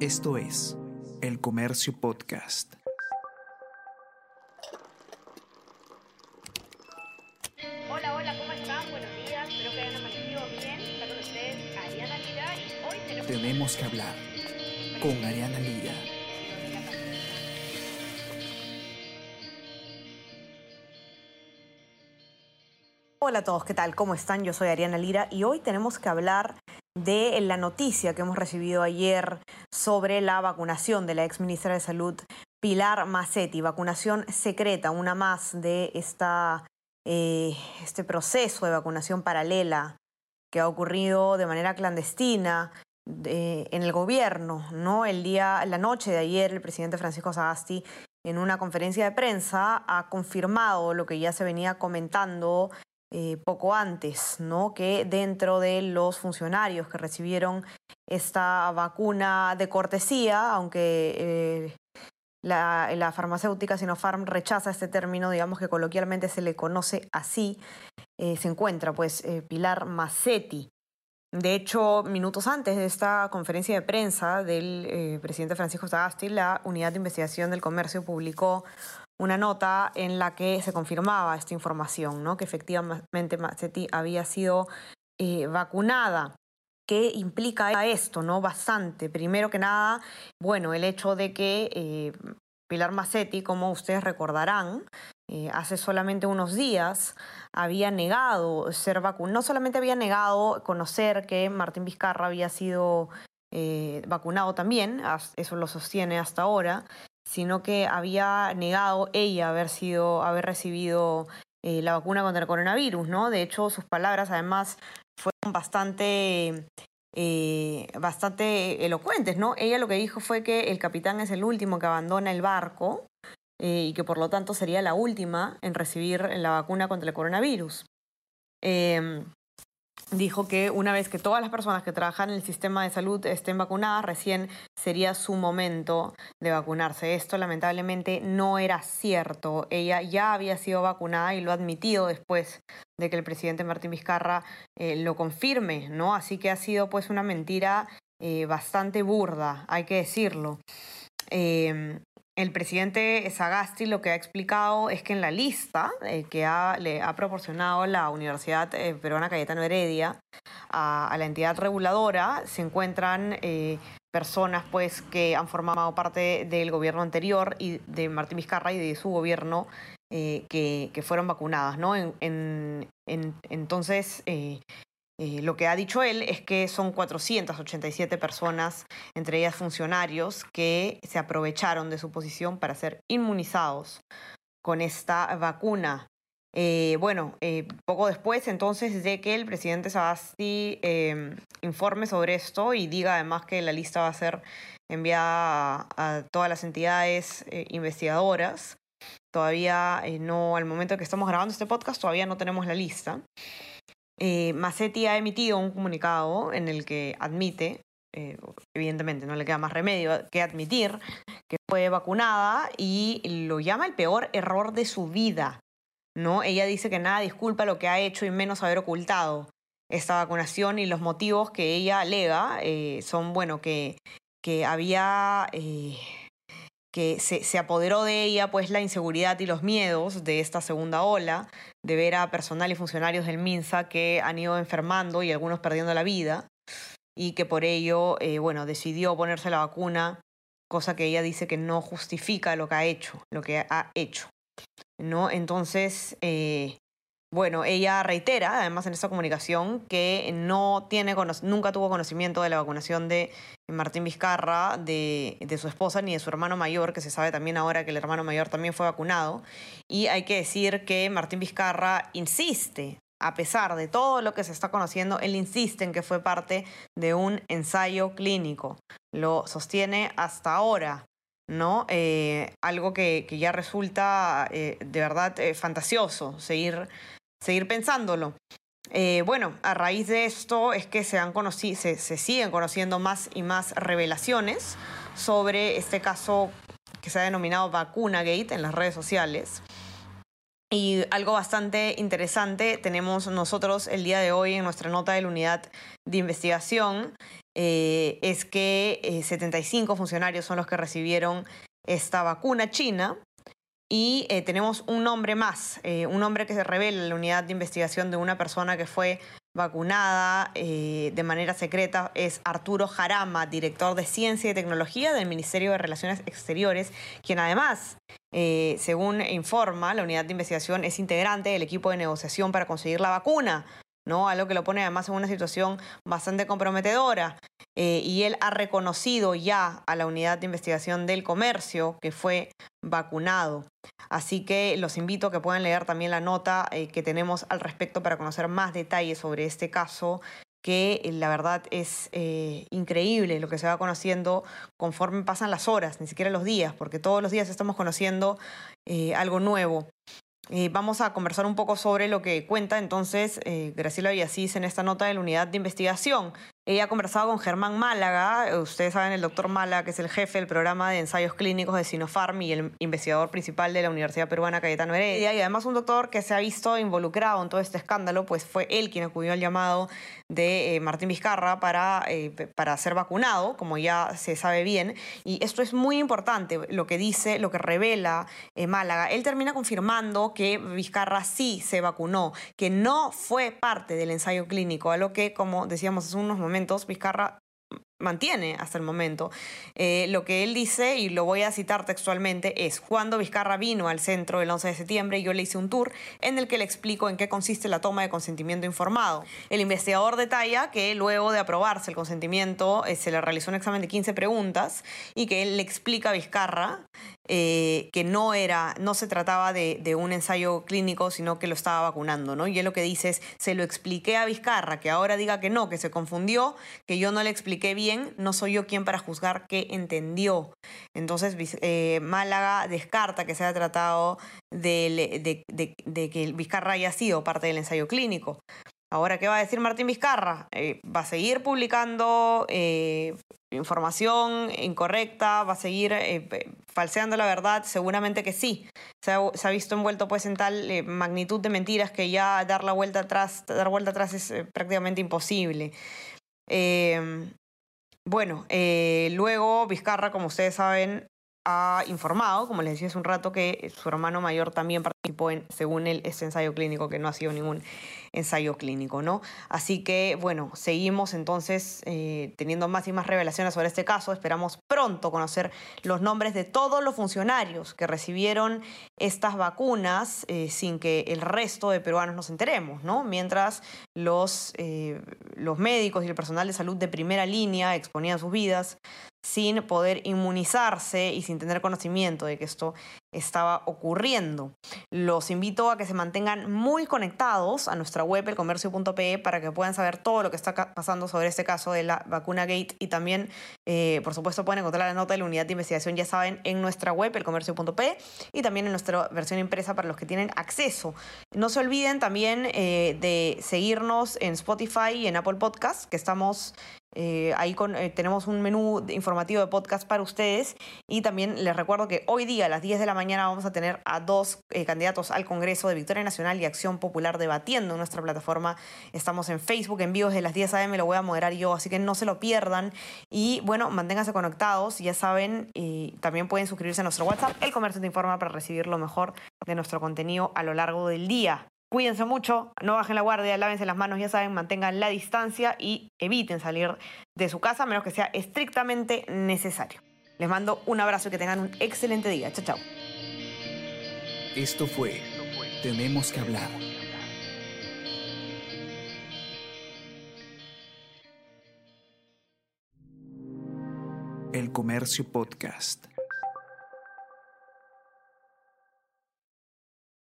Esto es El Comercio Podcast. Hola, hola, ¿cómo están? Buenos días, espero que hayan amanecido bien. Está con ustedes Ariana Lira y hoy tenemos... Tenemos que hablar con Ariana Lira. Hola a todos, ¿qué tal? ¿Cómo están? Yo soy Ariana Lira y hoy tenemos que hablar de la noticia que hemos recibido ayer sobre la vacunación de la ex ministra de Salud Pilar Massetti, vacunación secreta, una más de esta, eh, este proceso de vacunación paralela que ha ocurrido de manera clandestina de- en el gobierno, ¿no? El día, la noche de ayer, el presidente Francisco Sagasti, en una conferencia de prensa, ha confirmado lo que ya se venía comentando eh, poco antes, ¿no? Que dentro de los funcionarios que recibieron esta vacuna de cortesía, aunque eh, la, farmacéutica Sinopharm rechaza este término, digamos que coloquialmente se le conoce así, eh, se encuentra pues Pilar Massetti. De hecho, minutos antes de esta conferencia de prensa del presidente Francisco Sagasti, la Unidad de Investigación del Comercio publicó una nota en la que se confirmaba esta información, ¿no? que efectivamente Massetti había sido eh, vacunada. ¿Qué implica esto? ¿no? Bastante. Primero que nada, bueno, el hecho de que eh, Pilar Massetti, como ustedes recordarán, eh, hace solamente unos días había negado ser vacunada, no solamente había negado conocer que Martín Vizcarra había sido eh, vacunado también, eso lo sostiene hasta ahora, sino que había negado ella haber sido, haber recibido eh, la vacuna contra el coronavirus, ¿no? De hecho, sus palabras además fueron bastante, eh, bastante elocuentes, ¿no? Ella lo que dijo fue que el capitán es el último que abandona el barco eh, y que por lo tanto sería la última en recibir la vacuna contra el coronavirus. Eh, dijo que una vez que todas las personas que trabajan en el sistema de salud estén vacunadas, recién sería su momento de vacunarse. Esto lamentablemente no era cierto. Ella ya había sido vacunada y lo ha admitido después de que el presidente Martín Vizcarra eh, lo confirme, ¿no? Así que ha sido pues una mentira eh, bastante burda, hay que decirlo. Eh, el presidente Sagasti lo que ha explicado es que en la lista eh, que ha- le ha proporcionado la Universidad eh, Peruana Cayetano Heredia a, la entidad reguladora se encuentran eh, personas pues que han formado parte del gobierno anterior y de Martín Vizcarra y de su gobierno que, que fueron vacunadas, ¿no? En- en- en- entonces, eh, lo que ha dicho él es que son 487 personas, entre ellas funcionarios, que se aprovecharon de su posición para ser inmunizados con esta vacuna. Eh, bueno, eh, poco después entonces de que el presidente Sagasti eh, informe sobre esto y diga además que la lista va a ser enviada a, a todas las entidades eh, investigadoras. Todavía eh, no, al momento que estamos grabando este podcast, todavía no tenemos la lista. Eh, ha emitido un comunicado en el que admite, eh, evidentemente no le queda más remedio que admitir, que fue vacunada y lo llama el peor error de su vida. ¿no? Ella dice que nada disculpa lo que ha hecho y menos haber ocultado esta vacunación y los motivos que ella alega eh, son, bueno, que, que había... eh, que se, apoderó de ella pues la inseguridad y los miedos de esta segunda ola, de ver a personal y funcionarios del MINSA que han ido enfermando y algunos perdiendo la vida, y que por ello, eh, bueno, decidió ponerse la vacuna, cosa que ella dice que no justifica lo que ha hecho, lo que ha hecho, ¿no? Entonces, eh, bueno, ella reitera, además en esta comunicación, que no tiene, nunca tuvo conocimiento de la vacunación de Martín Vizcarra, de, su esposa, ni de su hermano mayor, que se sabe también ahora que el hermano mayor también fue vacunado. Y hay que decir que Martín Vizcarra insiste, a pesar de todo lo que se está conociendo, él insiste en que fue parte de un ensayo clínico. Lo sostiene hasta ahora. ¿no? Eh, algo que, que ya resulta eh, de verdad eh, fantasioso seguir, seguir pensándolo. Eh, bueno, a raíz de esto es que se, siguen conociendo más y más revelaciones sobre este caso que se ha denominado Vacuna Gate en las redes sociales. Y algo bastante interesante tenemos nosotros el día de hoy en nuestra nota de la unidad de investigación eh, es que 75 eh, funcionarios son los que recibieron esta vacuna china. Y eh, tenemos un nombre más, un nombre que se revela en la unidad de investigación de una persona que fue vacunada de manera secreta, es Arturo Jarama, director de Ciencia y Tecnología del Ministerio de Relaciones Exteriores, quien además, según informa la unidad de investigación, es integrante del equipo de negociación para conseguir la vacuna ¿no? Algo que lo pone además en una situación bastante comprometedora. Eh, y él ha reconocido ya a la unidad de investigación del comercio que fue vacunado. Así que los invito a que puedan leer también la nota eh, que tenemos al respecto para conocer más detalles sobre este caso que eh, la verdad es increíble lo que se va conociendo conforme pasan las horas, ni siquiera los días, porque todos los días estamos conociendo algo nuevo. Eh, vamos a conversar un poco sobre lo que cuenta entonces eh, Graciela Villasís en esta nota de la unidad de investigación. Ella ha conversado con Germán Málaga, ustedes saben el doctor Málaga, que es el jefe del programa de ensayos clínicos de Sinopharm y el investigador principal de la Universidad Peruana Cayetano Heredia, y además un doctor que se ha visto involucrado en todo este escándalo, pues fue él quien acudió al llamado de eh, Martín Vizcarra para, eh, para ser vacunado, como ya se sabe bien, y esto es muy importante, lo que dice, lo que revela eh, Málaga. Él termina confirmando que Vizcarra sí se vacunó, que no fue parte del ensayo clínico, a lo que, como decíamos hace unos momentos, Vizcarra mantiene hasta el momento. Eh, lo que él dice, y lo voy a citar textualmente, es, cuando Vizcarra vino al centro el 11 de septiembre, yo le hice un tour en el que le explico en qué consiste la toma de consentimiento informado. El investigador detalla que luego de aprobarse el consentimiento eh, se le realizó un examen de 15 preguntas y que él le explica a Vizcarra eh, que no era, no se trataba de, un ensayo clínico, sino que lo estaba vacunando, ¿no? Y él lo que dice es, se lo expliqué a Vizcarra, que ahora diga que no, que se confundió, que yo no le expliqué bien, no soy yo quien para juzgar que entendió. Entonces, eh, Málaga descarta que se haya tratado de, de, de, que Vizcarra haya sido parte del ensayo clínico. Ahora, ¿qué va a decir Martín Vizcarra? Eh, ¿Va a seguir publicando eh, información incorrecta? ¿Va a seguir eh, falseando la verdad? Seguramente que sí. Se ha, visto envuelto pues en tal magnitud de mentiras que ya dar la vuelta atrás, dar vuelta atrás es prácticamente imposible. bueno, luego Vizcarra, como ustedes saben, ha informado, como les decía hace un rato, que su hermano mayor también participó en, según él, este ensayo clínico, que no ha sido ningún ensayo clínico, ¿no? Así que, bueno, seguimos entonces eh, teniendo más y más revelaciones sobre este caso. Esperamos pronto conocer los nombres de todos los funcionarios que recibieron estas vacunas eh, sin que el resto de peruanos nos enteremos, ¿no? Mientras los, eh, los médicos y el personal de salud de primera línea exponían sus vidas sin poder inmunizarse y sin tener conocimiento de que esto estaba ocurriendo. Los invito a que se mantengan muy conectados a nuestra web elcomercio.pe para que puedan saber todo lo que está pasando sobre este caso de la vacuna Gate y también, eh, por supuesto, pueden encontrar la nota de la unidad de investigación, ya saben, en nuestra web elcomercio.pe y también en nuestra versión impresa para los que tienen acceso. No se olviden también eh, de seguirnos en Spotify y en Apple Podcast, que estamos eh, ahí eh, tenemos un menú informativo de podcast para ustedes y también les recuerdo que hoy día a las 10 de la mañana vamos a tener a dos eh, candidatos al Congreso de Victoria Nacional y Acción Popular debatiendo en nuestra plataforma. Estamos en Facebook en vivo desde las 10 a.m. Lo voy a moderar yo, así que no se lo pierdan. Y bueno, manténganse conectados, ya saben, y también pueden suscribirse a nuestro WhatsApp. El Comercio te informa para recibir lo mejor de nuestro contenido a lo largo del día. Cuídense mucho, no bajen la guardia, lávense las manos, ya saben, mantengan la distancia y eviten salir de su casa a menos que sea estrictamente necesario. Les mando un abrazo y que tengan un excelente día. Chao, chao. Esto fue Tenemos que hablar. El Comercio Podcast.